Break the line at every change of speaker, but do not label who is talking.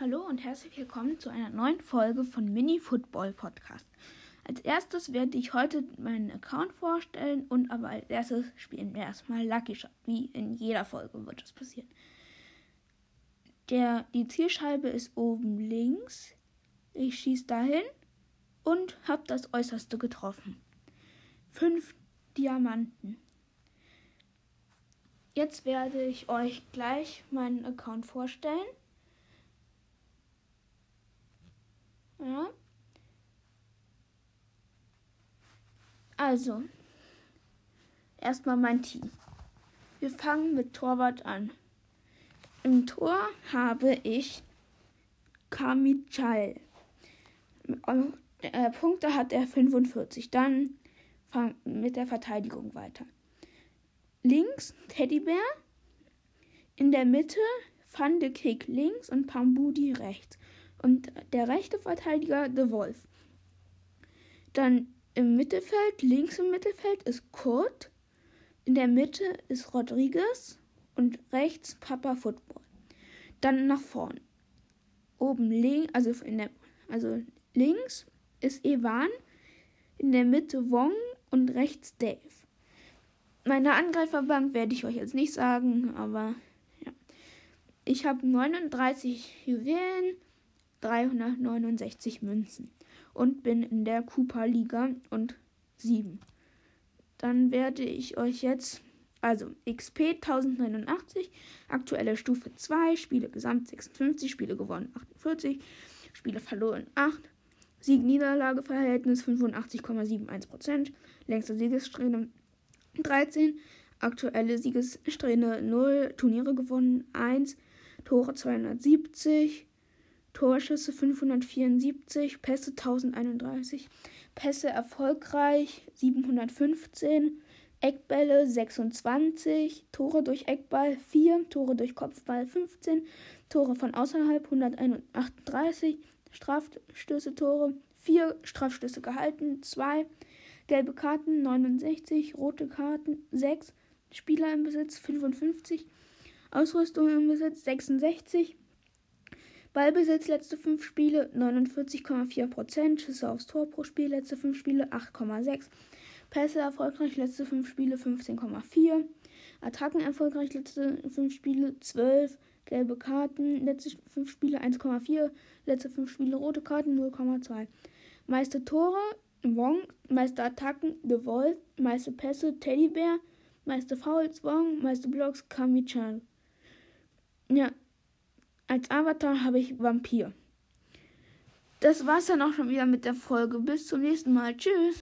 Hallo und herzlich willkommen zu einer neuen Folge von Mini Football Podcast. Als erstes werde ich heute meinen Account vorstellen und aber als erstes spielen wir erstmal Lucky Shot. Wie in jeder Folge wird das passieren. Der, die Zielscheibe ist oben links. Ich schieße dahin und habe das äußerste getroffen. Fünf Diamanten. Jetzt werde ich euch gleich meinen Account vorstellen. Ja. Also, erstmal mein Team. Wir fangen mit Torwart an. Im Tor habe ich Kamichal. Äh, Punkte hat er 45. Dann fangen mit der Verteidigung weiter. Links Teddybär. In der Mitte Van links und Pambudi rechts und der rechte Verteidiger The Wolf. Dann im Mittelfeld, links im Mittelfeld ist Kurt, in der Mitte ist Rodriguez und rechts Papa Football. Dann nach vorn. Oben links, also, also links ist Evan, in der Mitte Wong und rechts Dave. Meine Angreiferbank werde ich euch jetzt nicht sagen, aber ja. Ich habe 39 Juwelen, 369 Münzen und bin in der Cooper-Liga und 7. Dann werde ich euch jetzt, also XP 1089, aktuelle Stufe 2, Spiele gesamt 56, Spiele gewonnen 48, Spiele verloren 8, Sieg-Niederlage-Verhältnis 85,71%, längste Siegessträhne 13, aktuelle Siegessträhne 0, Turniere gewonnen 1, Tore 270, Torschüsse 574, Pässe 1031, Pässe erfolgreich 715, Eckbälle 26, Tore durch Eckball 4, Tore durch Kopfball 15, Tore von außerhalb 138, Strafstöße Tore 4, Strafstöße gehalten 2, gelbe Karten 69, rote Karten 6, Spieler im Besitz 55, Ausrüstung im Besitz 66, Ballbesitz letzte 5 Spiele 49,4%, Schüsse aufs Tor pro Spiel letzte 5 Spiele 8,6%, Pässe erfolgreich letzte 5 Spiele 15,4%, Attacken erfolgreich letzte 5 Spiele 12, gelbe Karten letzte 5 Spiele 1,4, letzte 5 Spiele rote Karten 0,2. Meiste Tore Wong, meiste Attacken The Wolf, meiste Pässe Teddybär, meiste Fouls Wong, meiste Blocks Kami-chan. Ja, als Avatar habe ich Vampir. Das war's dann auch schon wieder mit der Folge. Bis zum nächsten Mal. Tschüss.